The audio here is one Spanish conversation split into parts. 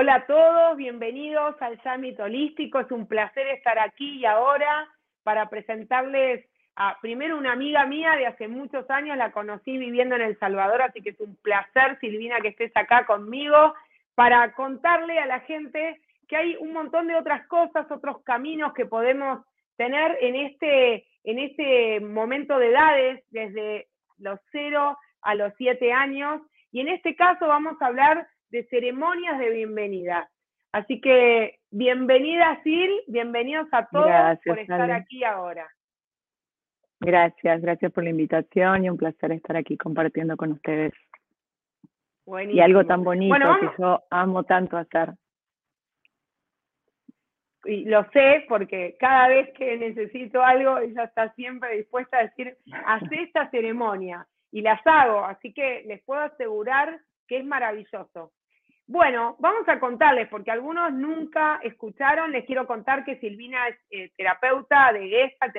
Hola a todos, bienvenidos al Summit Holístico. Es un placer estar aquí y ahora para presentarles a primero una amiga mía de hace muchos años, la conocí viviendo en El Salvador, así que es un placer, Silvina, que estés acá conmigo para contarle a la gente que hay un montón de otras cosas, otros caminos que podemos tener en este, en este momento de edades, desde los 0 a los 7 años. Y en este caso vamos a hablar de ceremonias de bienvenida. Así que bienvenida Sil, bienvenidos a todos por estar aquí ahora. Gracias, gracias por la invitación y un placer estar aquí compartiendo con ustedes. Y algo tan bonito que yo amo tanto hacer. Y lo sé porque cada vez que necesito algo, ella está siempre dispuesta a decir, haz esta ceremonia. Y las hago, así que les puedo asegurar que es maravilloso. Bueno, vamos a contarles, porque algunos nunca escucharon, les quiero contar que Silvina es eh, terapeuta de Gestalt,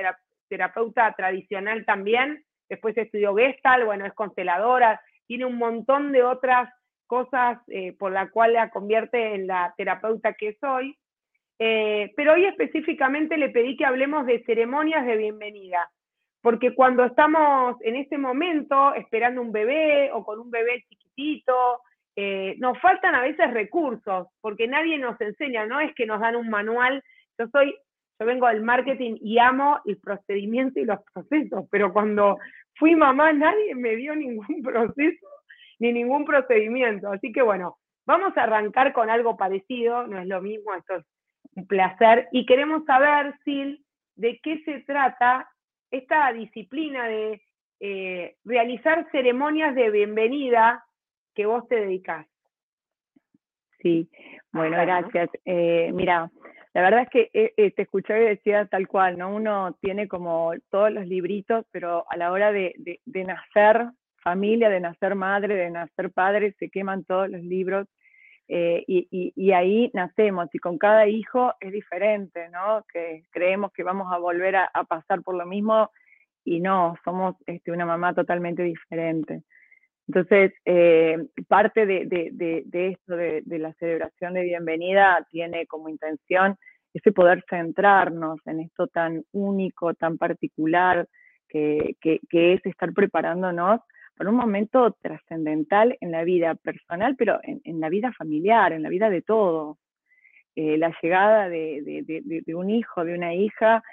terapeuta tradicional también, después estudió Gestalt, bueno, es consteladora, tiene un montón de otras cosas eh, por la cual la convierte en la terapeuta que soy. Eh, pero hoy específicamente le pedí que hablemos de ceremonias de bienvenida, porque cuando estamos en ese momento esperando un bebé o con un bebé chiquitito, eh, nos faltan a veces recursos, porque nadie nos enseña, no es que nos dan un manual. Yo soy, yo vengo del marketing y amo el procedimiento y los procesos, pero cuando fui mamá nadie me dio ningún proceso ni ningún procedimiento. Así que bueno, vamos a arrancar con algo parecido, no es lo mismo, esto es un placer. Y queremos saber, Sil, de qué se trata esta disciplina de eh, realizar ceremonias de bienvenida que vos te dedicás. Sí, bueno, gracias. Eh, mira, la verdad es que eh, te escuché y decía tal cual, ¿no? Uno tiene como todos los libritos, pero a la hora de, de, nacer familia, de nacer madre, de nacer padre, se queman todos los libros eh, y, y, ahí nacemos y con cada hijo es diferente, ¿no? Que creemos que vamos a volver a, a pasar por lo mismo y no, somos este, una mamá totalmente diferente. Entonces, eh, parte de, esto, de, la celebración de bienvenida, tiene como intención ese poder centrarnos en esto tan único, tan particular, que, es estar preparándonos para un momento trascendental en la vida personal, pero en, la vida familiar, en la vida de todos. Eh, la llegada de, un hijo, de una hija,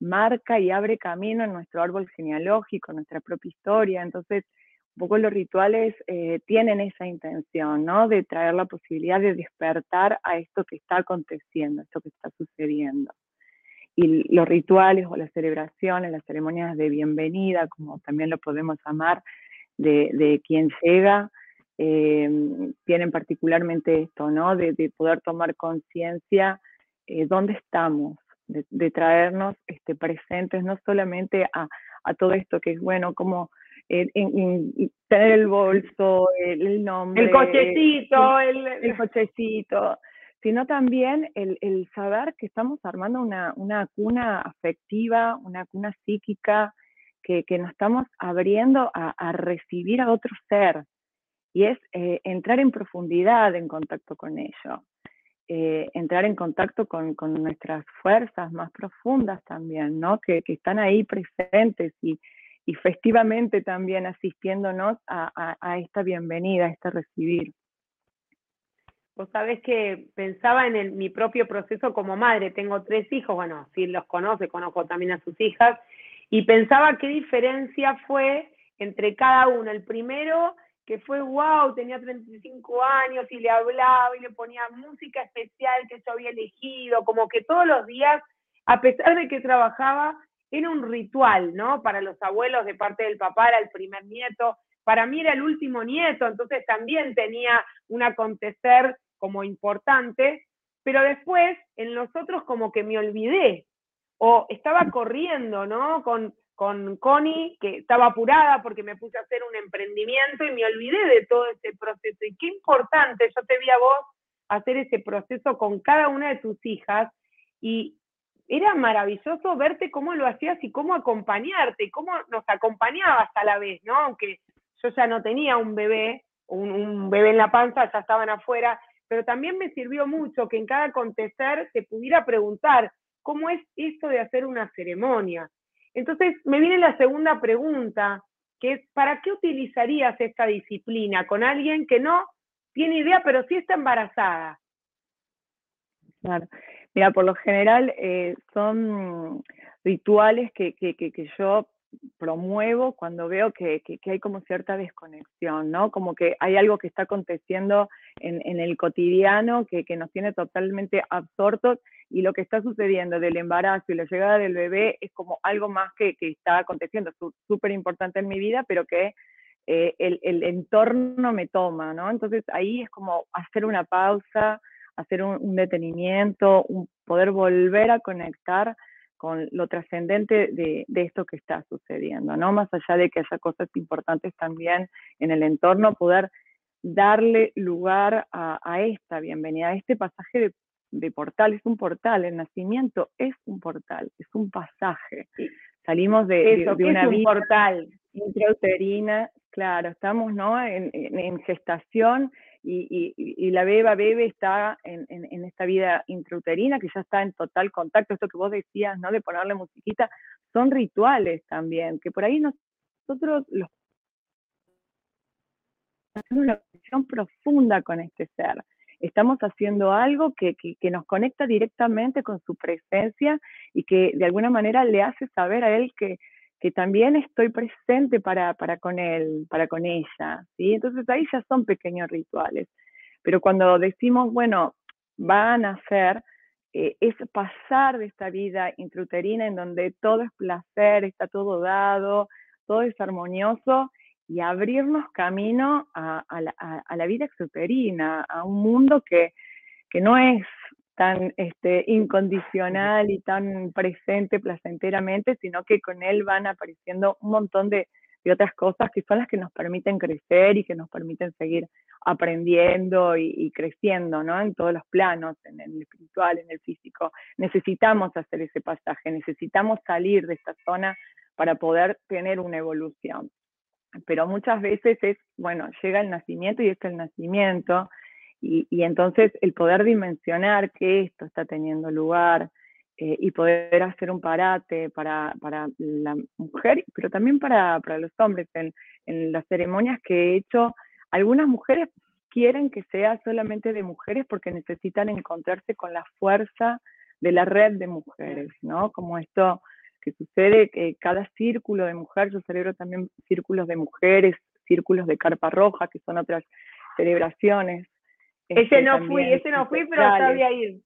marca y abre camino en nuestro árbol genealógico, en nuestra propia historia. Entonces, un poco los rituales eh, tienen esa intención, ¿no? De traer la posibilidad de despertar a esto que está aconteciendo, esto que está sucediendo. Y los rituales o las celebraciones, las ceremonias de bienvenida, como también lo podemos llamar, de, quien llega, eh, tienen particularmente esto, ¿no? De, poder tomar conciencia eh, dónde estamos, de, traernos este, presentes no solamente a, a todo esto que es bueno, como en, tener el bolso, el, nombre. El cochecito, el, el, cochecito, sino también el, el, saber que estamos armando una, una cuna afectiva, una cuna psíquica, que, que nos estamos abriendo a, a, recibir a otro ser. Y es eh, entrar en profundidad en contacto con ello. Eh, entrar en contacto con, con, nuestras fuerzas más profundas también, ¿no? Que, que están ahí presentes y, y festivamente también asistiéndonos a, esta bienvenida, a este recibir. Vos sabés que pensaba en mi propio proceso como madre, tengo tres hijos, bueno, si los conoce, conozco también a sus hijas, y pensaba qué diferencia fue entre cada uno. El primero, que fue wow, tenía 35 años y le hablaba y le ponía música especial que yo había elegido, como que todos los días, a pesar de que trabajaba, era un ritual, ¿no? Para los abuelos de parte del papá era el primer nieto, para mí era el último nieto, entonces también tenía un acontecer como importante, pero después en los otros como que me olvidé, o estaba corriendo, ¿no? Con, con Connie, que estaba apurada porque me puse a hacer un emprendimiento y me olvidé de todo ese proceso. Y qué importante, yo te vi a vos hacer ese proceso con cada una de tus hijas y era maravilloso verte cómo lo hacías y cómo acompañarte cómo nos acompañabas a la vez, ¿no? Aunque yo ya no tenía un bebé, un, bebé en la panza, ya estaban afuera, pero también me sirvió mucho que en cada acontecer se pudiera preguntar cómo es esto de hacer una ceremonia. Entonces, me viene la segunda pregunta, que es, ¿para qué utilizarías esta disciplina con alguien que no tiene idea, pero sí está embarazada? Claro. Mira, por lo general eh, son rituales que, que, que, yo promuevo cuando veo que, hay como cierta desconexión, ¿no? Como que hay algo que está aconteciendo en, en el cotidiano que, nos tiene totalmente absortos y lo que está sucediendo del embarazo y la llegada del bebé es como algo más que, está aconteciendo, súper importante en mi vida, pero que eh, el, el, entorno me toma, ¿no? Entonces ahí es como hacer una pausa, hacer un, detenimiento, un, poder volver a conectar con lo trascendente de, de, esto que está sucediendo, ¿no? Más allá de que haya cosas importantes también en el entorno, poder darle lugar a, a esta bienvenida, a este pasaje de de portal, es un portal, el nacimiento es un portal, es un pasaje. Salimos de, de, una es un portal intrauterina, claro, estamos ¿no? en, en, gestación y, y, la beba bebe está en, en, esta vida intrauterina que ya está en total contacto, esto que vos decías, ¿no? De ponerle musiquita, son rituales también, que por ahí nosotros los hacemos una conexión profunda con este ser estamos haciendo algo que, que, nos conecta directamente con su presencia y que de alguna manera le hace saber a él que, que también estoy presente para, para con él, para con ella, ¿sí? Entonces ahí ya son pequeños rituales. Pero cuando decimos, bueno, van a ser, eh, es pasar de esta vida intrauterina en donde todo es placer, está todo dado, todo es armonioso, y abrirnos camino a, la, vida exuterina, a un mundo que, que no es tan este, incondicional y tan presente placenteramente, sino que con él van apareciendo un montón de, otras cosas que son las que nos permiten crecer y que nos permiten seguir aprendiendo y, creciendo, ¿no? En todos los planos, en el espiritual, en el físico. Necesitamos hacer ese pasaje, necesitamos salir de esta zona para poder tener una evolución pero muchas veces es, bueno, llega el nacimiento y es el nacimiento, y, entonces el poder dimensionar que esto está teniendo lugar eh, y poder hacer un parate para, para, la mujer, pero también para, para los hombres. En, en las ceremonias que he hecho, algunas mujeres quieren que sea solamente de mujeres porque necesitan encontrarse con la fuerza de la red de mujeres, ¿no? Como esto que sucede, que cada círculo de mujer, yo celebro también círculos de mujeres, círculos de carpa roja, que son otras celebraciones. Ese este, no fui, ese no fui, pero sabía ir.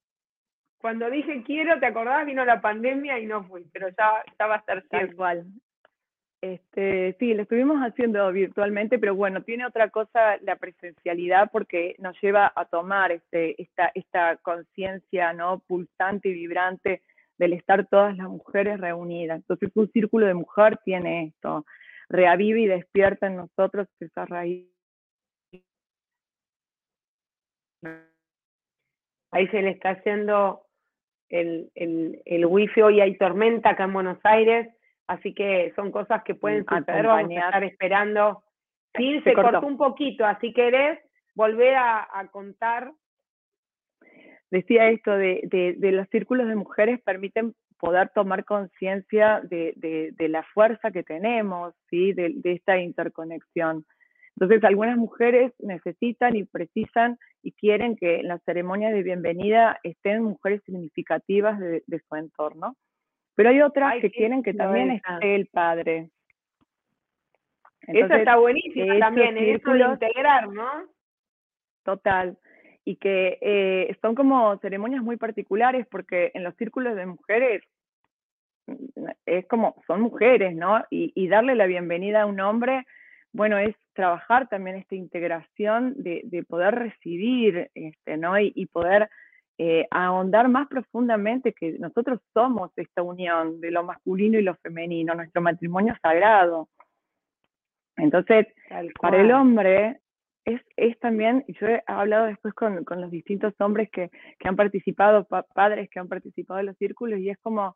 Cuando dije quiero, ¿te acordás? Vino la pandemia y no fui, pero ya, ya va a estar cual. Este, sí, lo estuvimos haciendo virtualmente, pero bueno, tiene otra cosa la presencialidad porque nos lleva a tomar este, esta, esta conciencia ¿no? pulsante y vibrante del estar todas las mujeres reunidas. Entonces un círculo de mujer tiene esto, reaviva y despierta en nosotros esa raíz. Ahí se le está haciendo el, el, el wifi, hoy hay tormenta acá en Buenos Aires, así que son cosas que pueden suceder, vamos a estar esperando. Sí, se, cortó. un poquito, así querés volver a, a contar decía esto de, de, los círculos de mujeres permiten poder tomar conciencia de, de, la fuerza que tenemos, ¿sí? de, esta interconexión. Entonces, algunas mujeres necesitan y precisan y quieren que en la ceremonia de bienvenida estén mujeres significativas de, su entorno, pero hay otras que quieren que también esté el padre. eso está buenísimo también, eso de integrar, ¿no? Total y que eh, son como ceremonias muy particulares porque en los círculos de mujeres mm, es como, son mujeres, ¿no? Y, y darle la bienvenida a un hombre, bueno, es trabajar también esta integración de, de poder recibir, este, ¿no? Y, y poder eh, ahondar más profundamente que nosotros somos esta unión de lo masculino y lo femenino, nuestro matrimonio sagrado. Entonces, para el hombre, es, es también, yo he hablado después con, con los distintos hombres que, que han participado, padres que han participado en los círculos, y es como,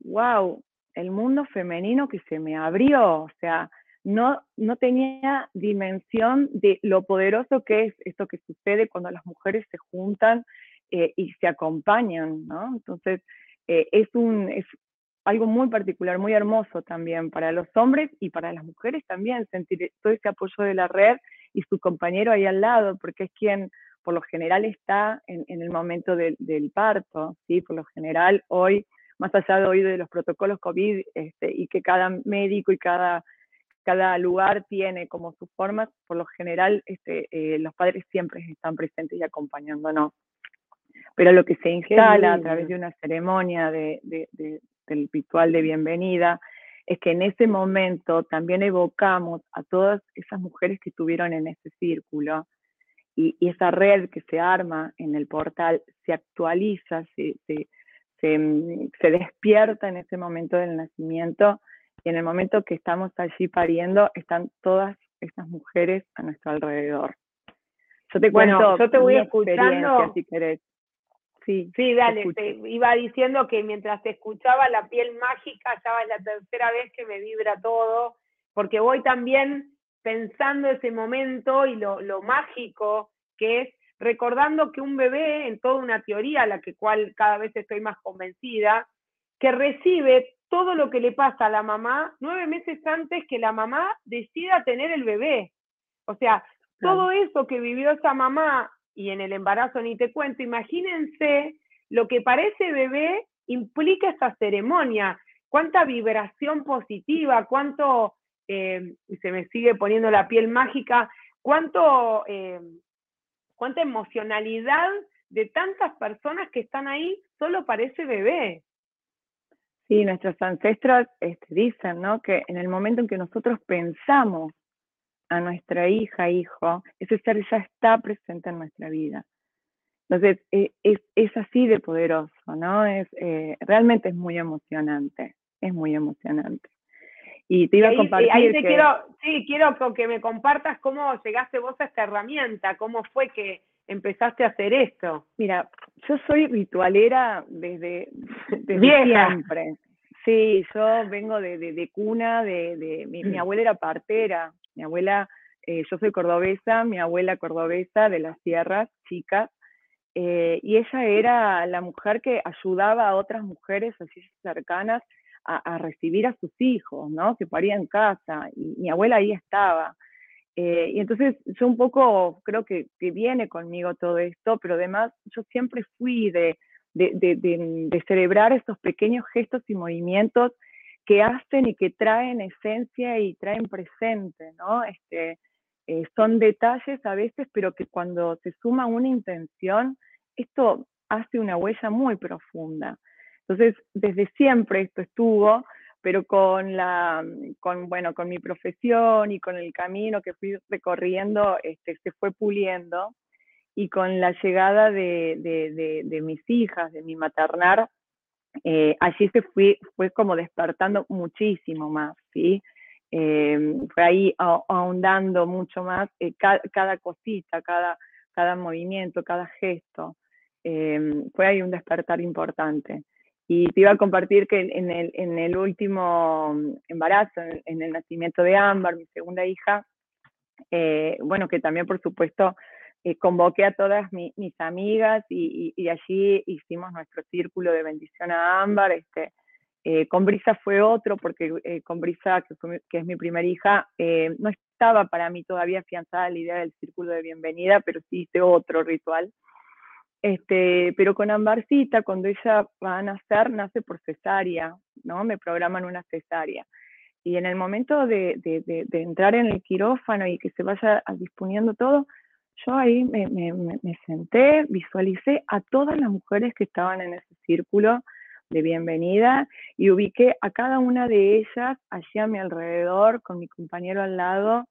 wow, el mundo femenino que se me abrió, o sea, no, no tenía dimensión de lo poderoso que es esto que sucede cuando las mujeres se juntan eh, y se acompañan, ¿no? Entonces, eh, es, un, es algo muy particular, muy hermoso también para los hombres y para las mujeres también, sentir todo ese apoyo de la red y su compañero ahí al lado, porque es quien por lo general está en, el momento del parto, ¿sí? Por lo general hoy, más allá de hoy de los protocolos COVID este, y que cada médico y cada, cada lugar tiene como sus formas, por lo general este, eh, los padres siempre están presentes y acompañándonos. Pero lo que se instala a través de una ceremonia de, del ritual de bienvenida es que en ese momento también evocamos a todas esas mujeres que estuvieron en ese círculo y, esa red que se arma en el portal se actualiza, se, se, mm, se, despierta en ese momento del nacimiento y en el momento que estamos allí pariendo están todas esas mujeres a nuestro alrededor. Yo te cuento yo te voy escuchando si querés. Sí, sí, dale, te, iba diciendo que mientras te escuchaba la piel mágica, ya es la tercera vez que me vibra todo, porque voy también pensando ese momento y lo, lo mágico que es recordando que un bebé, en toda una teoría, a la que cual cada vez estoy más convencida, que recibe todo lo que le pasa a la mamá nueve meses antes que la mamá decida tener el bebé. O sea, todo eso que vivió esa mamá y en el embarazo ni te cuento, imagínense lo que para ese bebé implica esa ceremonia, cuánta vibración positiva, cuánto, eh, y se me sigue poniendo la piel mágica, cuánto, eh, cuánta emocionalidad de tantas personas que están ahí solo para ese bebé. Sí, nuestros ancestros este, dicen, ¿no? Que en el momento en que nosotros pensamos a nuestra hija, hijo, ese ser ya está presente en nuestra vida. Entonces, e, es, es así de poderoso, ¿no? Es, eh, realmente es muy emocionante, es muy emocionante. Y te iba a compartir. Ahí te quiero, sí, quiero que me compartas cómo llegaste vos a esta herramienta, cómo fue que empezaste a hacer esto. Mira, yo soy ritualera desde, siempre. Sí, yo vengo de, de, cuna, de, de mi, mi, abuela era partera, mi abuela, eh, yo soy cordobesa, mi abuela cordobesa de las sierras, chicas, eh, y ella era la mujer que ayudaba a otras mujeres así cercanas a, recibir a sus hijos, ¿no? Que paría en casa, y mi abuela ahí estaba. Eh, y entonces yo un poco creo que, que, viene conmigo todo esto, pero además yo siempre fui de, de, de, celebrar estos pequeños gestos y movimientos que hacen y que traen esencia y traen presente, ¿no? Este, eh, son detalles a veces, pero que cuando se suma una intención, esto hace una huella muy profunda. Entonces, desde siempre esto estuvo, pero con la, con, bueno, con mi profesión y con el camino que fui recorriendo, este, se fue puliendo y con la llegada de, de, mis hijas, de mi maternar, eh, allí se fue, fue como despertando muchísimo más, ¿sí? Eh, fue ahí ahondando mucho más eh, cada, cosita, cada, cada movimiento, cada gesto. fue ahí un despertar importante. Y te iba a compartir que en el, en el último embarazo, en, el nacimiento de Ámbar, mi segunda hija, bueno, que también por supuesto eh, convoqué a todas mis amigas y, allí hicimos nuestro círculo de bendición a Ámbar. Este, eh, con Brisa fue otro, porque eh, con Brisa, que, es mi primera hija, no estaba para mí todavía afianzada la idea del círculo de bienvenida, pero sí hice otro ritual. Este, pero con Ambarcita, cuando ella va a nacer, nace por cesárea, ¿no? Me programan una cesárea. Y en el momento de, entrar en el quirófano y que se vaya disponiendo todo, yo ahí me, me, me, senté, visualicé a todas las mujeres que estaban en ese círculo de bienvenida y ubiqué a cada una de ellas allí a mi alrededor, con mi compañero al lado,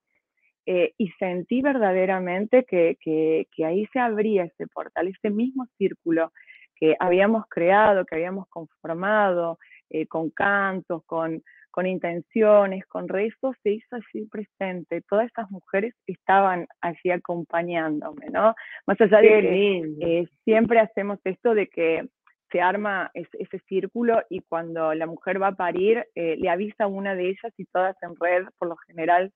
eh, y sentí verdaderamente que, que, que, ahí se abría ese portal, ese mismo círculo que habíamos creado, que habíamos conformado, eh, con cantos, con, con intenciones, con rezos, se hizo allí presente. Todas estas mujeres estaban allí acompañándome, ¿no? Más allá de que eh, siempre hacemos esto de que se arma ese, círculo y cuando la mujer va a parir, eh, le avisa a una de ellas y todas en red, por lo general,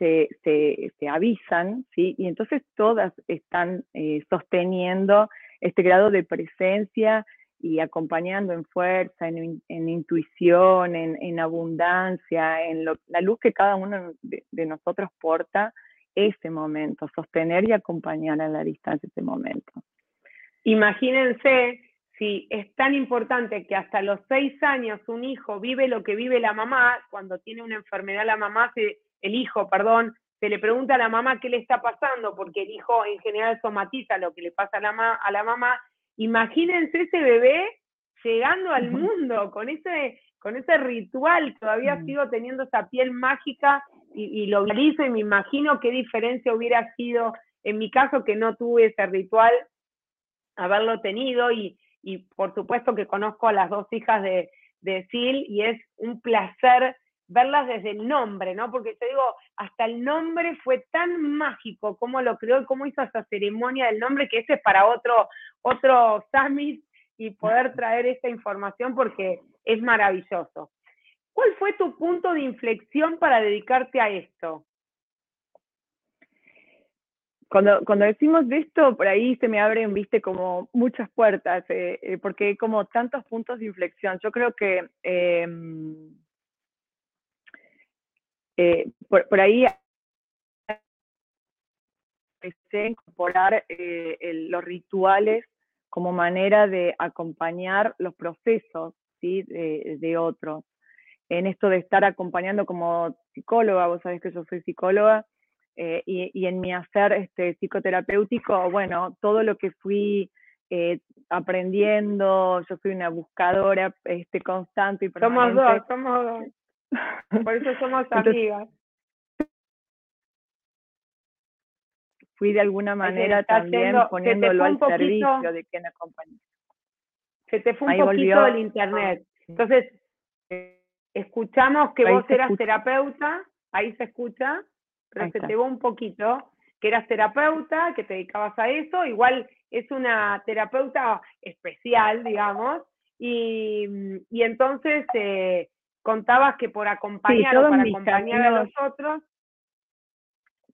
se, se, avisan, ¿sí? Y entonces todas están eh, sosteniendo este grado de presencia y acompañando en fuerza, en, intuición, en, abundancia, en la luz que cada uno de, de, nosotros porta, ese momento, sostener y acompañar a la distancia ese momento. Imagínense si es tan importante que hasta los seis años un hijo vive lo que vive la mamá, cuando tiene una enfermedad la mamá, el hijo, perdón, se le pregunta a la mamá qué le está pasando, porque el hijo en general somatiza lo que le pasa a la, a la mamá. Imagínense ese bebé llegando al mundo con ese, con ese ritual, todavía mm. sigo teniendo esa piel mágica y, y lo realizo y me imagino qué diferencia hubiera sido en mi caso que no tuve ese ritual, haberlo tenido y, y por supuesto que conozco a las dos hijas de, de Sil y es un placer verlas desde el nombre, ¿no? Porque te digo, hasta el nombre fue tan mágico cómo lo creó y cómo hizo esa ceremonia del nombre, que ese es para otro, otro summit y poder traer esta información porque es maravilloso. ¿Cuál fue tu punto de inflexión para dedicarte a esto? cuando, cuando decimos de esto, por ahí se me abren, viste, como muchas puertas, eh, eh, porque hay como tantos puntos de inflexión. Yo creo que em, eh, por, por, ahí empecé a incorporar los rituales como manera de acompañar los procesos ¿sí? de, de otros. En esto de estar acompañando como psicóloga, vos sabés que yo soy psicóloga, eh, y, en mi hacer este, psicoterapéutico, bueno, todo lo que fui eh, aprendiendo, yo soy una buscadora este, constante y permanente. Somos dos, somos dos. Por eso somos amigas. Fui de alguna manera también poniéndolo al servicio de quien acompaña. Se te fue un poquito el internet. Entonces, escuchamos que vos eras terapeuta, ahí se escucha, pero se te va un poquito, que eras terapeuta, que te dedicabas a eso, igual es una terapeuta especial, digamos, y, y entonces eh, contabas que por acompañar o para acompañar a los otros.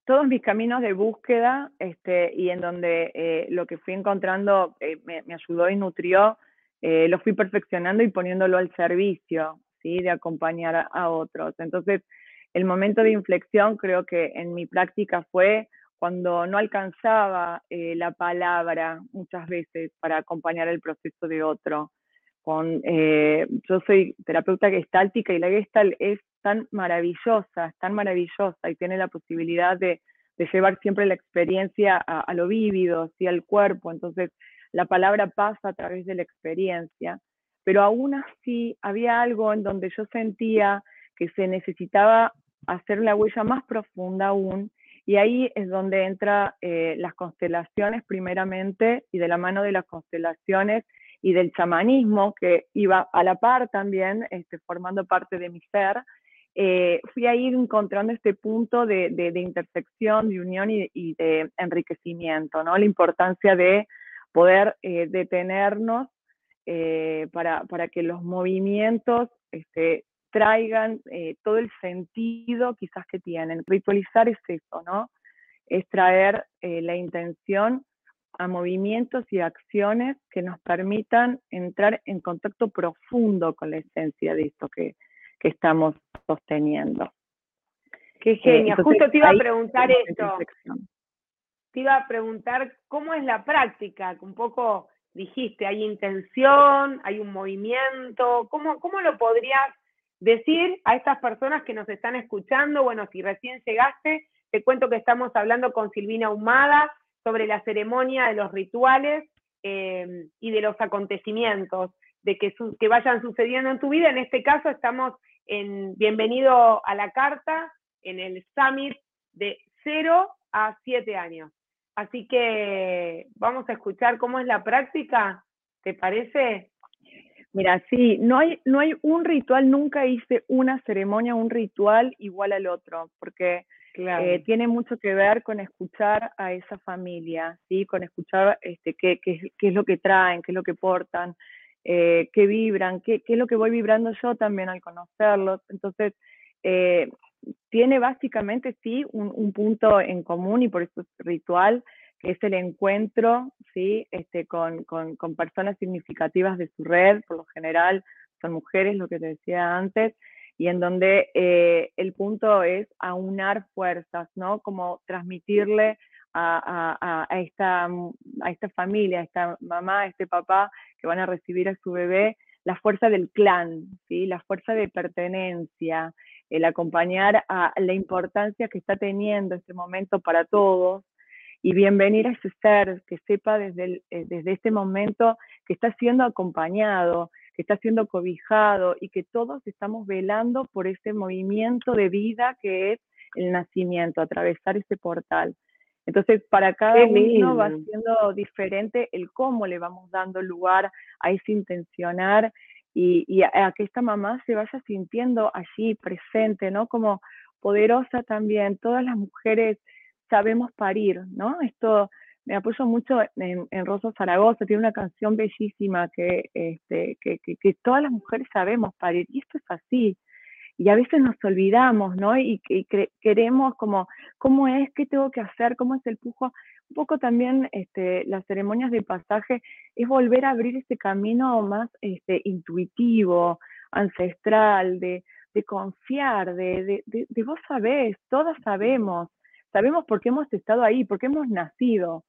Todos mis caminos de búsqueda este, y en donde eh, lo que fui encontrando eh, me, me, ayudó y nutrió, lo fui perfeccionando y poniéndolo al servicio, ¿sí? De acompañar a, a otros. Entonces, el momento de inflexión creo que en mi práctica fue cuando no alcanzaba eh, la palabra muchas veces para acompañar el proceso de otro. Con, eh, yo soy terapeuta gestáltica y la gestal es tan maravillosa, tan maravillosa y tiene la posibilidad de, llevar siempre la experiencia a, lo vívido, ¿sí? al cuerpo. Entonces, la palabra pasa a través de la experiencia. Pero aún así, había algo en donde yo sentía que se necesitaba hacer la huella más profunda aún. Y ahí es donde entra eh, las constelaciones primeramente y de la mano de las constelaciones y del chamanismo que iba a la par también, este, formando parte de mi ser, eh, fui a ir encontrando este punto de, de, intersección, de unión y, de enriquecimiento, ¿no? La importancia de poder eh, detenernos para, para, que los movimientos este, traigan eh, todo el sentido quizás que tienen. Ritualizar es eso, ¿no? Es traer eh, la intención a movimientos y acciones que nos permitan entrar en contacto profundo con la esencia de esto que, que estamos sosteniendo. Qué eh, genial. Justo te iba a preguntar esto. Te iba a preguntar cómo es la práctica, un poco dijiste, hay intención, hay un movimiento, ¿cómo, cómo lo podrías decir a estas personas que nos están escuchando, bueno, si recién llegaste, te cuento que estamos hablando con Silvina Humada sobre la ceremonia de los rituales em, y de los acontecimientos de que, que vayan sucediendo en tu vida. En este caso estamos en Bienvenido a la Carta, en el Summit de 0 a 7 años. Así que vamos a escuchar cómo es la práctica, ¿te parece? Mira, sí, no hay, no hay un ritual, nunca hice una ceremonia, un ritual igual al otro, porque eh, tiene mucho que ver con escuchar a esa familia, ¿sí? con escuchar este, qué, qué, qué es lo que traen, qué es lo que portan. eh, qué vibran, qué, qué, es lo que voy vibrando yo también al conocerlos. Entonces, eh, tiene básicamente sí un, un, punto en común y por eso es ritual, que es el encuentro ¿sí? este, con, con, con personas significativas de su red, por lo general son mujeres, lo que te decía antes, y en donde eh, el punto es aunar fuerzas, ¿no? Como transmitirle a, a, a, esta, a esta familia, a esta mamá, a este papá que van a recibir a su bebé, la fuerza del clan, ¿sí? la fuerza de pertenencia, el acompañar a la importancia que está teniendo este momento para todos y bienvenir a ese ser que sepa desde, el, eh, desde este momento que está siendo acompañado, que está siendo cobijado y que todos estamos velando por ese movimiento de vida que es el nacimiento, atravesar ese portal. Entonces, para cada uno va siendo diferente el cómo le vamos dando lugar a ese intencionar y, y a, a, que esta mamá se vaya sintiendo allí presente, ¿no? Como poderosa también. Todas las mujeres sabemos parir, ¿no? Esto me apoyo mucho en, en Zaragoza, tiene una canción bellísima que, este, que, que, todas las mujeres sabemos parir, y esto es así. Y a veces nos olvidamos, ¿no? Y, y queremos como, ¿cómo es? ¿Qué tengo que hacer? ¿Cómo es el pujo? Un poco también este, las ceremonias de pasaje es volver a abrir este camino más este, intuitivo, ancestral, de, de confiar, de, de, de, de vos sabés, todas sabemos, sabemos por qué hemos estado ahí, por qué hemos nacido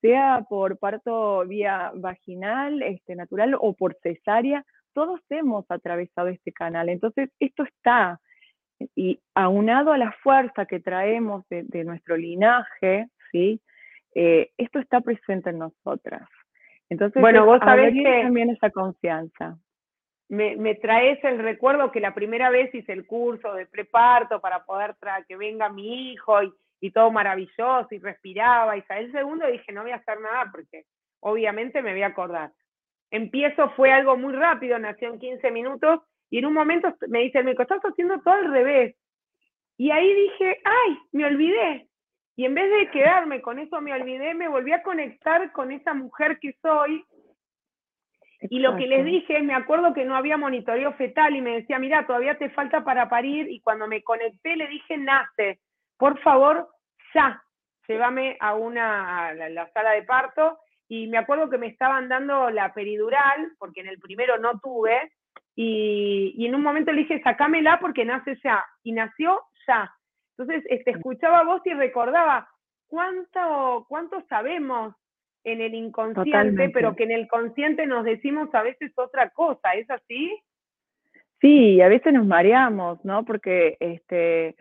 sea por parto vía vaginal, este, natural o por cesárea, todos hemos atravesado este canal. Entonces, esto está, y aunado a la fuerza que traemos de, de nuestro linaje, ¿sí? Eh, esto está presente en nosotras. Entonces, bueno, vos sabés que también esa confianza. Me, me, traes el recuerdo que la primera vez hice el curso de preparto para poder que venga mi hijo y, y todo maravilloso y respiraba. Y el segundo dije, no voy a hacer nada porque obviamente me voy a acordar. Empiezo, fue algo muy rápido, nació en 15 minutos y en un momento me dice el médico, estás haciendo todo al revés. Y ahí dije, ay, me olvidé. Y en vez de quedarme con eso, me olvidé, me volví a conectar con esa mujer que soy. Y lo que les dije, me acuerdo que no había monitoreo fetal y me decía, mira, todavía te falta para parir. Y cuando me conecté, le dije, nace por favor, ya, llévame a una, a la, sala de parto. Y me acuerdo que me estaban dando la peridural, porque en el primero no tuve, y, y en un momento le dije, sacámela porque nace ya. Y nació ya. Entonces, este, escuchaba voz y recordaba cuánto, cuánto sabemos en el inconsciente, Totalmente. pero que en el consciente nos decimos a veces otra cosa, ¿es así? Sí, a veces nos mareamos, ¿no? Porque este,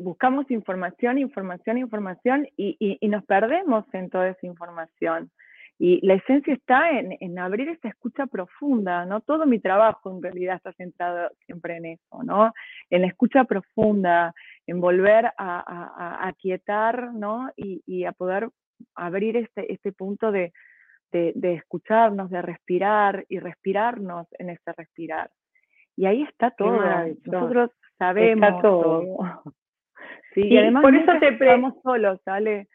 buscamos información, información, información y, y, y, nos perdemos en toda esa información. Y la esencia está en, en, abrir esa escucha profunda, ¿no? Todo mi trabajo en realidad está centrado siempre en eso, ¿no? En la escucha profunda, en volver a, a, a quietar, ¿no? Y, y, a poder abrir este, este punto de, de, de escucharnos, de respirar y respirarnos en ese respirar. Y ahí está todo. Nosotros sabemos está todo. todo. Sí, y, además por eso te estamos solos, ¿sale?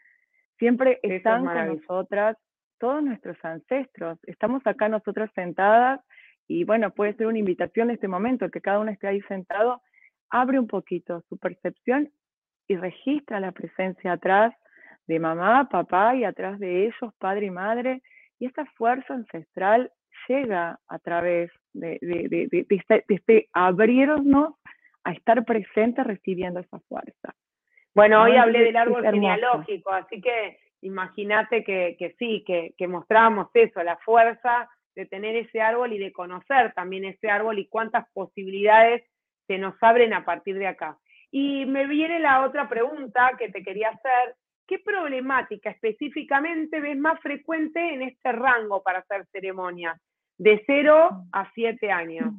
Siempre están con nosotras todos nuestros ancestros. Estamos acá nosotras sentadas y bueno, puede ser una invitación en este momento, que cada uno esté ahí sentado, abre un poquito su percepción y registra la presencia atrás de mamá, papá y atrás de ellos, padre y madre. Y esta fuerza ancestral llega a través de, de, de, de este, este abrirnos a estar presente recibiendo esa fuerza. Bueno, hoy hablé del árbol genealógico, así que imagínate que, que, sí, que, que mostramos eso, la fuerza de tener ese árbol y de conocer también ese árbol y cuántas posibilidades se nos abren a partir de acá. Y me viene la otra pregunta que te quería hacer. ¿Qué problemática específicamente ves más frecuente en este rango para hacer ceremonias? De 0 a 7 años.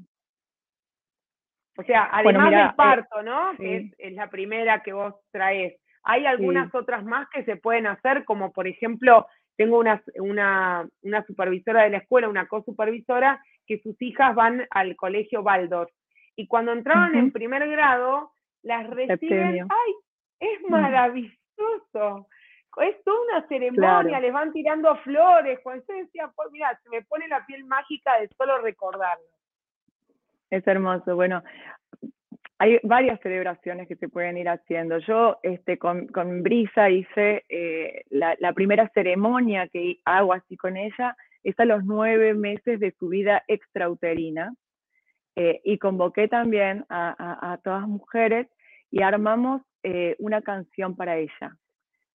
O sea, además bueno, mira, del parto, ¿no? Sí. Que es, es, la primera que vos traes. ¿Hay algunas sí. otras más que se pueden hacer? Como por ejemplo, tengo una, una, una supervisora de la escuela, una co-supervisora, que sus hijas van al colegio Baldor. Y cuando entraron uh -huh. en primer grado, las reciben, ¡ay! Es maravilloso. es toda una ceremonia, les van tirando flores. Cuando yo decía, pues mira, se me pone la piel mágica de solo recordarlo. Es hermoso. Bueno, hay varias celebraciones que se pueden ir haciendo. Yo este, con, Brisa hice eh, la, primera ceremonia que hago así con ella, es a los nueve meses de su vida extrauterina. Eh, y convoqué también a, a, todas mujeres y armamos eh, una canción para ella.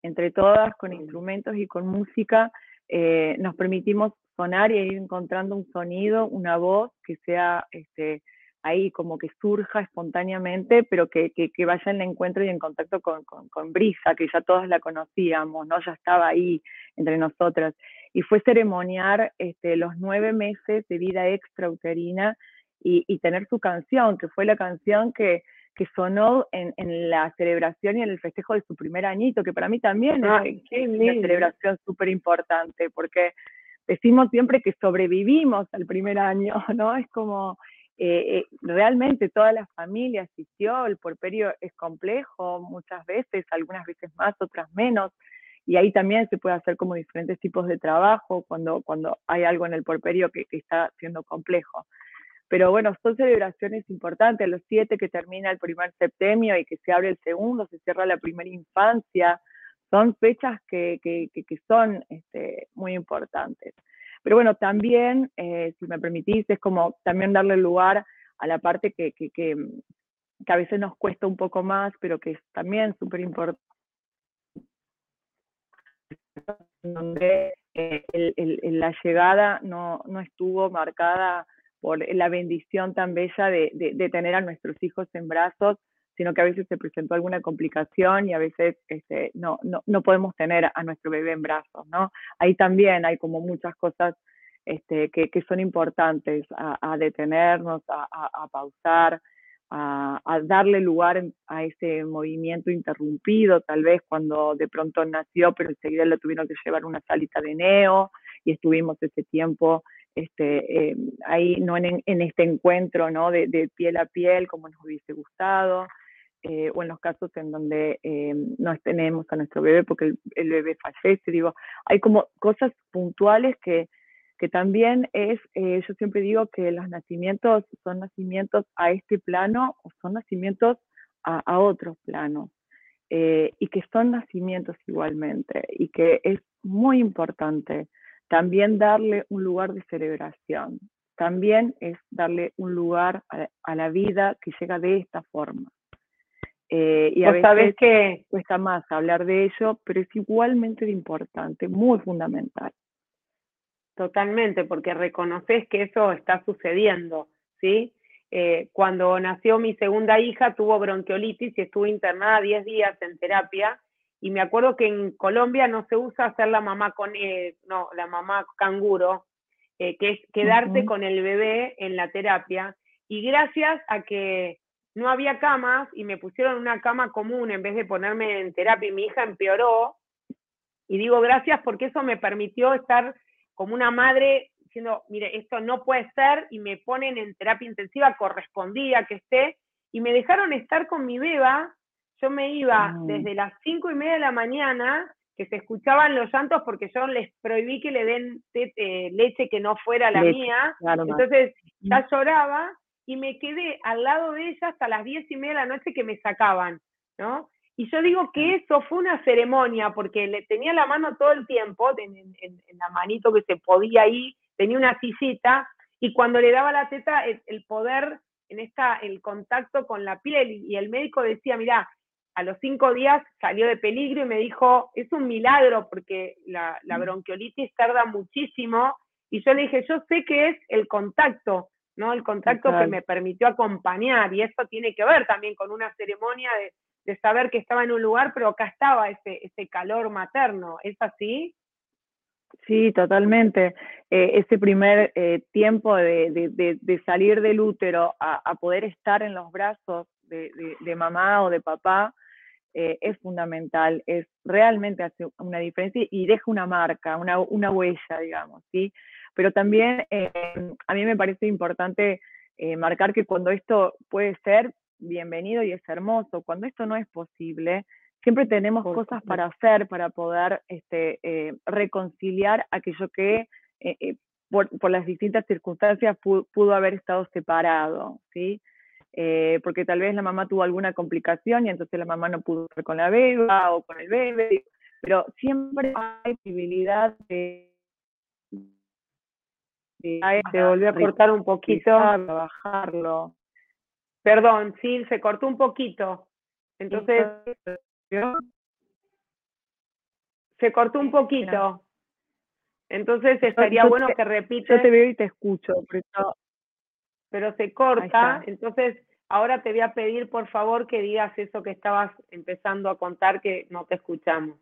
Entre todas, con instrumentos y con música, nos permitimos sonar y ir encontrando un sonido, una voz que sea este, ahí como que surja espontáneamente, pero que, vaya en encuentro y en contacto con, con, Brisa, que ya todas la conocíamos, ¿no? Ya estaba ahí entre nosotras. Y fue ceremoniar este, los nueve meses de vida extrauterina y, y tener su canción, que fue la canción que, que sonó en, en, la celebración y en el festejo de su primer añito, que para mí también es una celebración súper importante, porque decimos siempre que sobrevivimos al primer año, ¿no? Es como eh, eh, realmente toda la familia asistió, el porperio es complejo muchas veces, algunas veces más, otras menos, y ahí también se puede hacer como diferentes tipos de trabajo cuando, cuando hay algo en el porperio que, está siendo complejo. Pero bueno, son celebraciones importantes, los siete que termina el primer septemio y que se abre el segundo, se cierra la primera infancia, son fechas que, que, que son este, muy importantes. Pero bueno, también, eh, si me permitís, es como también darle lugar a la parte que, que, que, a veces nos cuesta un poco más, pero que es también súper importante donde eh, la llegada no, no, estuvo marcada por la bendición tan bella de, de, tener a nuestros hijos en brazos, sino que a veces se presentó alguna complicación y a veces este, no, no, no, podemos tener a nuestro bebé en brazos, ¿no? Ahí también hay como muchas cosas este, que, que, son importantes a, detenernos, a, a, pausar, a, darle lugar a ese movimiento interrumpido, tal vez cuando de pronto nació, pero enseguida le tuvieron que llevar una salita de neo y estuvimos ese tiempo este, eh, ahí, no en, en, este encuentro ¿no? De, de, piel a piel como nos hubiese gustado. Eh, o en los casos en donde eh, no tenemos a nuestro bebé porque el, bebé fallece, digo, hay como cosas puntuales que, que también es, eh, yo siempre digo que los nacimientos son nacimientos a este plano o son nacimientos a, a otros planos, y que son nacimientos igualmente, y que es muy importante también darle un lugar de celebración, también es darle un lugar a la vida que llega de esta forma. Eh, y a veces sabes que cuesta más hablar de ello, pero es igualmente importante, muy fundamental. Totalmente, porque reconoces que eso está sucediendo, ¿sí? Eh, cuando nació mi segunda hija tuvo bronquiolitis y estuvo internada 10 días en terapia y me acuerdo que en Colombia no se usa hacer la mamá con eh, no la mamá canguro que es quedarte con el bebé en la terapia y gracias a que no había camas y me pusieron una cama común en vez de ponerme en terapia y mi hija empeoró. Y digo gracias porque eso me permitió estar como una madre diciendo, mire, esto no puede ser y me ponen en terapia intensiva, correspondía que esté y me dejaron estar con mi beba. Yo me iba desde las cinco y media de la mañana que se escuchaban los llantos porque yo les prohibí que le den eh, leche que no fuera la mía. Entonces ya lloraba y me quedé al lado de ella hasta las diez y media de la noche que me sacaban, ¿no? Y yo digo que eso fue una ceremonia, porque le tenía la mano todo el tiempo, en, la manito que se podía ir, tenía una sillita, y cuando le daba la teta, el, poder en esta, el contacto con la piel, y el médico decía, mira, a los cinco días salió de peligro y me dijo, es un milagro porque la, la mm. bronquiolitis tarda muchísimo, y yo le dije, yo sé que es el contacto, ¿no? El contacto que me permitió acompañar y eso tiene que ver también con una ceremonia de, saber que estaba en un lugar, pero acá estaba ese, ese calor materno, ¿es así? Sí, totalmente. Eh, ese primer eh, tiempo de, salir del útero a, poder estar en los brazos de, mamá o de papá eh, es fundamental, es realmente hace una diferencia y deja una marca, una, una huella, digamos, ¿sí? Pero también eh, a mí me parece importante eh, marcar que cuando esto puede ser bienvenido y es hermoso, cuando esto no es posible, siempre tenemos cosas para hacer para poder este, reconciliar aquello que por, por, las distintas circunstancias pudo, haber estado separado, ¿sí? Porque tal vez la mamá tuvo alguna complicación y entonces la mamá no pudo estar con la beba o con el bebé, pero siempre hay posibilidad de... se volvió a cortar un poquito. Trabajarlo. Perdón, sí, se cortó un poquito. Entonces, se cortó un poquito. Entonces estaría bueno que repites. Yo te veo y te escucho, pero, se corta. Entonces, ahora te voy a pedir, por favor, que digas eso que estabas empezando a contar, que no te escuchamos.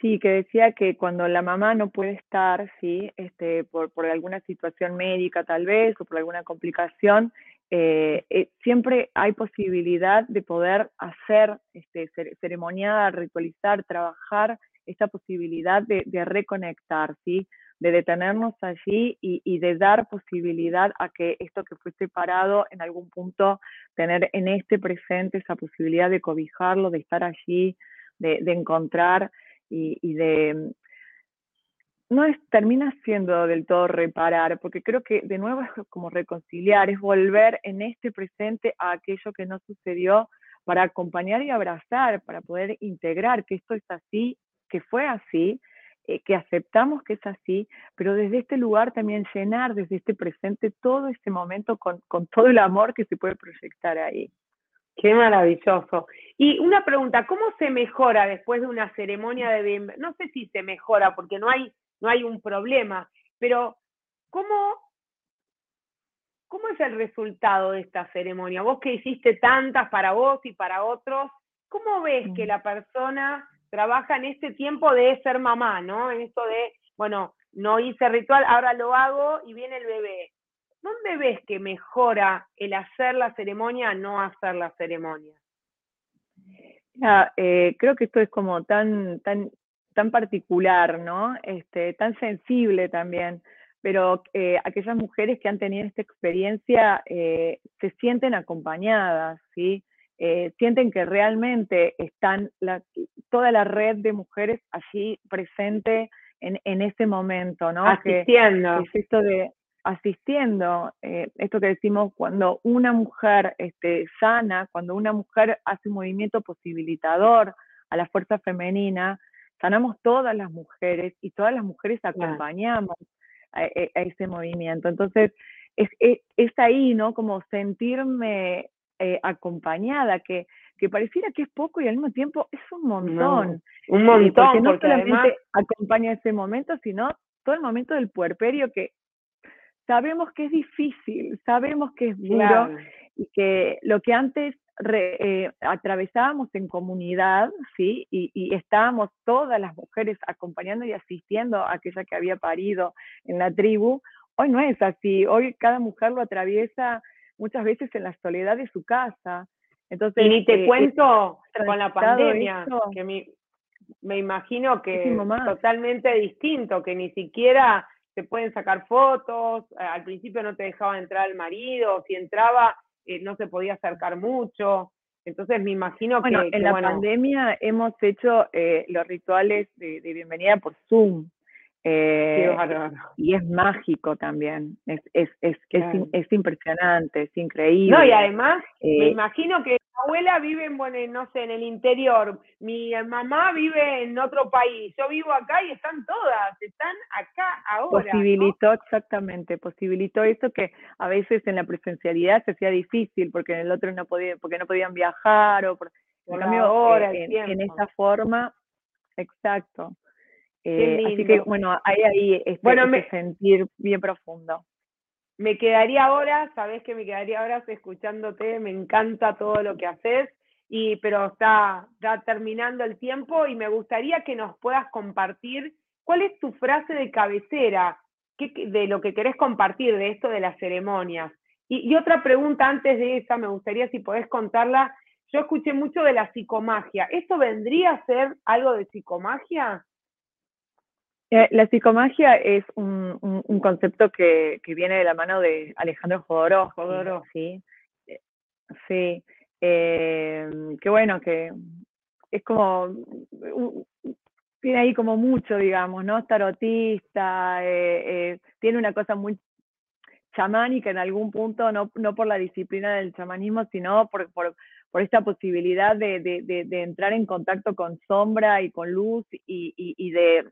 Sí, que decía que cuando la mamá no puede estar, sí, este, por, por alguna situación médica tal vez o por alguna complicación, eh, eh, siempre hay posibilidad de poder hacer este, ceremoniar, ritualizar, trabajar esta posibilidad de, reconectar, ¿sí? De detenernos allí y, de dar posibilidad a que esto que fue separado en algún punto, tener en este presente esa posibilidad de cobijarlo, de estar allí, de, encontrar y, de, no es, termina siendo del todo reparar, porque creo que de nuevo es como reconciliar, es volver en este presente a aquello que no sucedió para acompañar y abrazar, para poder integrar que esto es así, que fue así, eh, que aceptamos que es así, pero desde este lugar también llenar desde este presente todo este momento con, con todo el amor que se puede proyectar ahí. Qué maravilloso. Y una pregunta, ¿cómo se mejora después de una ceremonia de No sé si se mejora, porque no hay no hay un problema, pero ¿cómo, ¿cómo es el resultado de esta ceremonia? Vos que hiciste tantas para vos y para otros, ¿cómo ves que la persona trabaja en este tiempo de ser mamá, ¿no? En esto de, bueno, no hice ritual, ahora lo hago y viene el bebé. ¿Dónde ves que mejora el hacer la ceremonia a no hacer la ceremonia? Eh, creo que esto es como tan, tan tan particular, ¿no? Este, tan sensible también, pero eh, aquellas mujeres que han tenido esta experiencia eh, se sienten acompañadas, ¿sí? Eh, sienten que realmente están toda la red de mujeres allí presente en, en ese momento, ¿no? Asistiendo. es esto de asistiendo, esto que decimos, cuando una mujer este, sana, cuando una mujer hace un movimiento posibilitador a la fuerza femenina, sanamos todas las mujeres y todas las mujeres acompañamos e, a, ese movimiento. Entonces, es, es, ahí, ¿no? Como sentirme eh, acompañada, que, que pareciera que es poco y al mismo tiempo es un montón. un montón, porque no solamente acompaña ese momento, sino todo el momento del puerperio que sabemos que es difícil, sabemos que es duro y que lo que antes eh, atravesábamos en comunidad, ¿sí? Y, estábamos todas las mujeres acompañando y asistiendo a aquella que había parido en la tribu. Hoy no es así, hoy cada mujer lo atraviesa muchas veces en la soledad de su casa. Entonces, y ni te eh, cuento con la pandemia, que me imagino que es totalmente distinto, que ni siquiera se pueden sacar fotos, al principio no te dejaba entrar el marido, si entraba eh, no se podía acercar mucho. Entonces me imagino bueno, que... En la pandemia hemos hecho eh, los rituales de, bienvenida por Zoom. Eh, y es mágico también, es, es, es, es, impresionante, es increíble. No, y además, me imagino que abuela vive en, bueno, no sé, en el interior, mi mamá vive en otro país, yo vivo acá y están todas, están acá ahora. Posibilitó, exactamente, posibilitó eso que a veces en la presencialidad se hacía difícil porque en el otro no podía, porque no podían viajar o por, en cambio, eh, en, esa forma, exacto. Eh, así que bueno, hay ahí este, bueno, me, sentir bien profundo me quedaría horas, sabes que me quedaría horas escuchándote, me encanta todo lo que haces, y, pero está, está terminando el tiempo y me gustaría que nos puedas compartir cuál es tu frase de cabecera qué, de lo que querés compartir de esto de las ceremonias. Y, y, otra pregunta antes de esa, me gustaría si podés contarla. Yo escuché mucho de la psicomagia. ¿Esto vendría a ser algo de psicomagia? Eh, la psicomagia es un, un, concepto que, que, viene de la mano de Alejandro Jodorowsky. ¿sí? Eh, sí. eh, que bueno, que es como, tiene ahí como mucho, digamos, ¿no? tarotista, eh, eh, tiene una cosa muy chamánica en algún punto, no, no por la disciplina del chamanismo, sino por, por, por esta posibilidad de, de, de, entrar en contacto con sombra y con luz y, y, y, de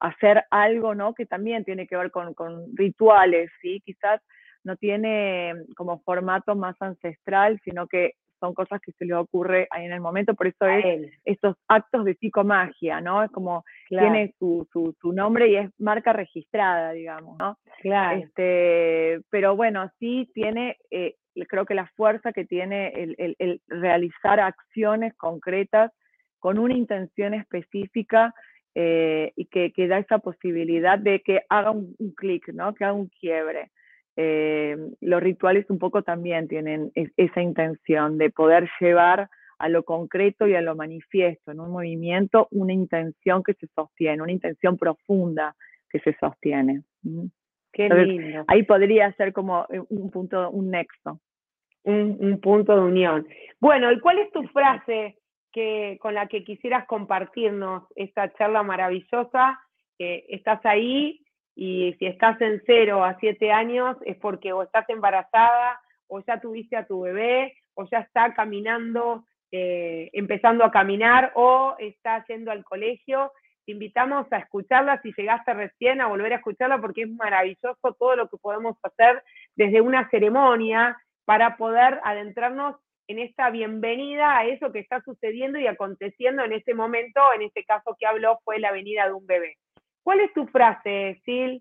hacer algo, ¿no? Que también tiene que ver con, con rituales, ¿sí? Quizás no tiene como formato más ancestral, sino que son cosas que se le ocurre ahí en el momento, por eso es estos actos de psicomagia, ¿no? Es como tiene su, su, su, nombre y es marca registrada, digamos, ¿no? Claro. Este, pero bueno, sí tiene, eh, creo que la fuerza que tiene el, el, el, realizar acciones concretas con una intención específica eh, y que, que, da esa posibilidad de que haga un, un clic, ¿no? Que haga un quiebre. Eh, los rituales un poco también tienen esa intención de poder llevar a lo concreto y a lo manifiesto en un movimiento una intención que se sostiene, una intención profunda que se sostiene. Qué lindo. Ahí podría ser como eh, un punto, un nexo. Un, un, punto de unión. Bueno, ¿y cuál es tu frase que, con la que quisieras compartirnos esta charla maravillosa? Eh, estás ahí y si estás en cero a siete años es porque o estás embarazada o ya tuviste a tu bebé o ya está caminando, eh, empezando a caminar o está yendo al colegio. Te invitamos a escucharla si llegaste recién, a volver a escucharla porque es maravilloso todo lo que podemos hacer desde una ceremonia para poder adentrarnos en esta bienvenida a eso que está sucediendo y aconteciendo en ese momento, en este caso que habló fue la venida de un bebé. ¿Cuál es tu frase, Sil?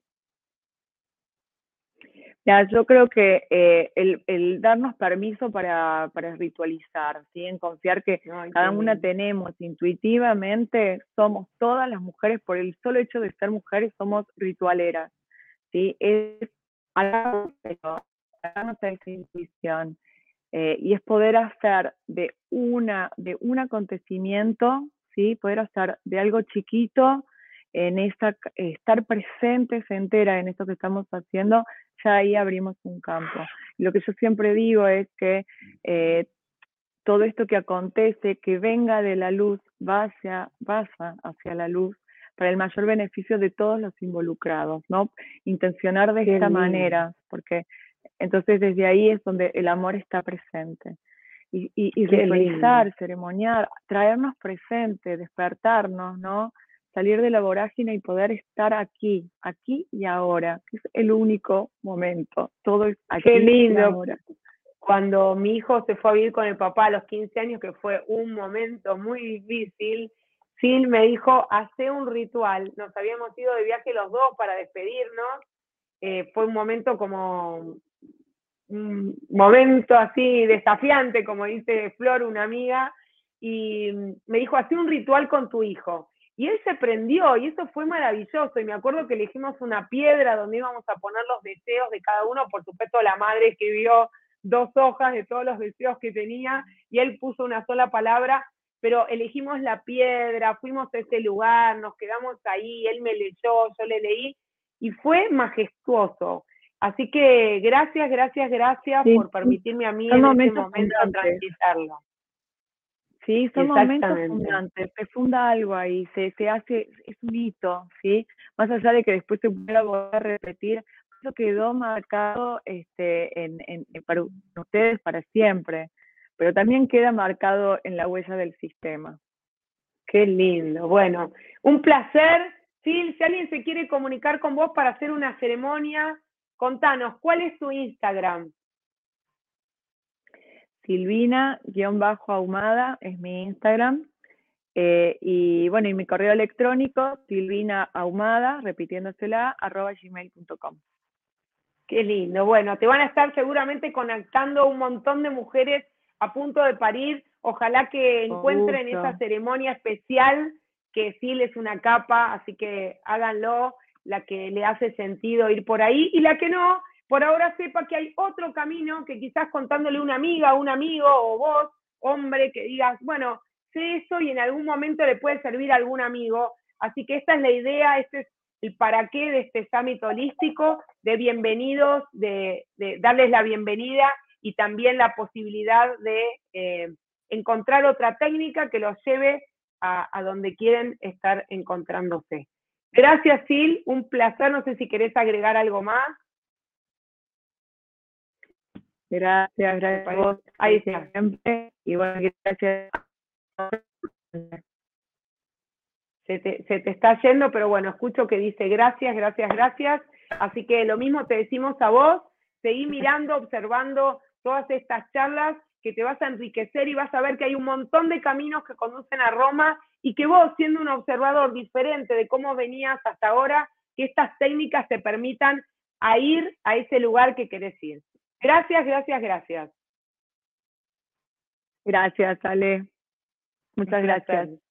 Ya, yo creo que eh, el, el, darnos permiso para, para ritualizar, ¿sí? en confiar que Ay, cada una tenemos intuitivamente, somos todas las mujeres, por el solo hecho de ser mujeres, somos ritualeras. ¿sí? Es darnos esa intuición. Eh, y es poder hacer de, una, de un acontecimiento, ¿sí? poder hacer de algo chiquito en esta, estar presentes entera en esto que estamos haciendo, ya ahí abrimos un campo. Lo que yo siempre digo es que eh, todo esto que acontece, que venga de la luz, vaya, vaya hacia la luz para el mayor beneficio de todos los involucrados, ¿no? Intencionar de Qué esta lindo. manera, porque entonces desde ahí es donde el amor está presente. Y, y, y ritualizar, ceremoniar, traernos presente, despertarnos, ¿no? salir de la vorágine y poder estar aquí, aquí y ahora, que es el único momento. Todo es aquí Qué lindo. y ahora. Cuando mi hijo se fue a vivir con el papá a los 15 años, que fue un momento muy difícil, Sil me dijo, hace un ritual. Nos habíamos ido de viaje los dos para despedirnos. Eh, fue un momento como un momento así desafiante, como dice Flor, una amiga, y me dijo, hace un ritual con tu hijo. Y él se prendió y eso fue maravilloso. Y me acuerdo que elegimos una piedra donde íbamos a poner los deseos de cada uno. Por supuesto, la madre escribió dos hojas de todos los deseos que tenía y él puso una sola palabra, pero elegimos la piedra, fuimos a ese lugar, nos quedamos ahí, él me leyó, yo le leí y fue majestuoso. Así que gracias, gracias, gracias sí, por permitirme a mí en este momento transitarlo. Sí, son momentos fundantes, se funda algo ahí, se, se hace, es un hito, ¿sí? Más allá de que después se pueda volver a repetir, eso quedó marcado este, en, en, para ustedes para siempre, pero también queda marcado en la huella del sistema. Qué lindo. Bueno, un placer. Sí, si alguien se quiere comunicar con vos para hacer una ceremonia, contanos, ¿cuál es tu Instagram? Silvina-ahumada es mi Instagram. Eh, y bueno, y mi correo electrónico, silvinaahumada, repitiéndosela, arroba gmail.com. Qué lindo. Bueno, te van a estar seguramente conectando un montón de mujeres a punto de parir. Ojalá que encuentren esa ceremonia especial, que sí es una capa, así que háganlo, la que le hace sentido ir por ahí, y la que no, por ahora sepa que hay otro camino que quizás contándole una amiga, un amigo o vos, hombre, que digas, bueno, sé eso y en algún momento le puede servir a algún amigo. Así que esta es la idea, este es el para qué de este summit holístico, de bienvenidos, de, darles la bienvenida y también la posibilidad de eh, encontrar otra técnica que los lleve a, a, donde quieren estar encontrándose. Gracias, Sil, un placer. No sé si querés agregar algo más. Gracias, gracias a vos. Ahí está. Siempre. Y bueno, gracias. Se te, se te está yendo, pero bueno, escucho que dice gracias, gracias, gracias. Así que lo mismo te decimos a vos. Seguí mirando, observando todas estas charlas que te vas a enriquecer y vas a ver que hay un montón de caminos que conducen a Roma y que vos, siendo un observador diferente de cómo venías hasta ahora, que estas técnicas te permitan a ir a ese lugar que querés ir. Gracias, gracias, gracias. Gracias, Ale. Muchas gracias.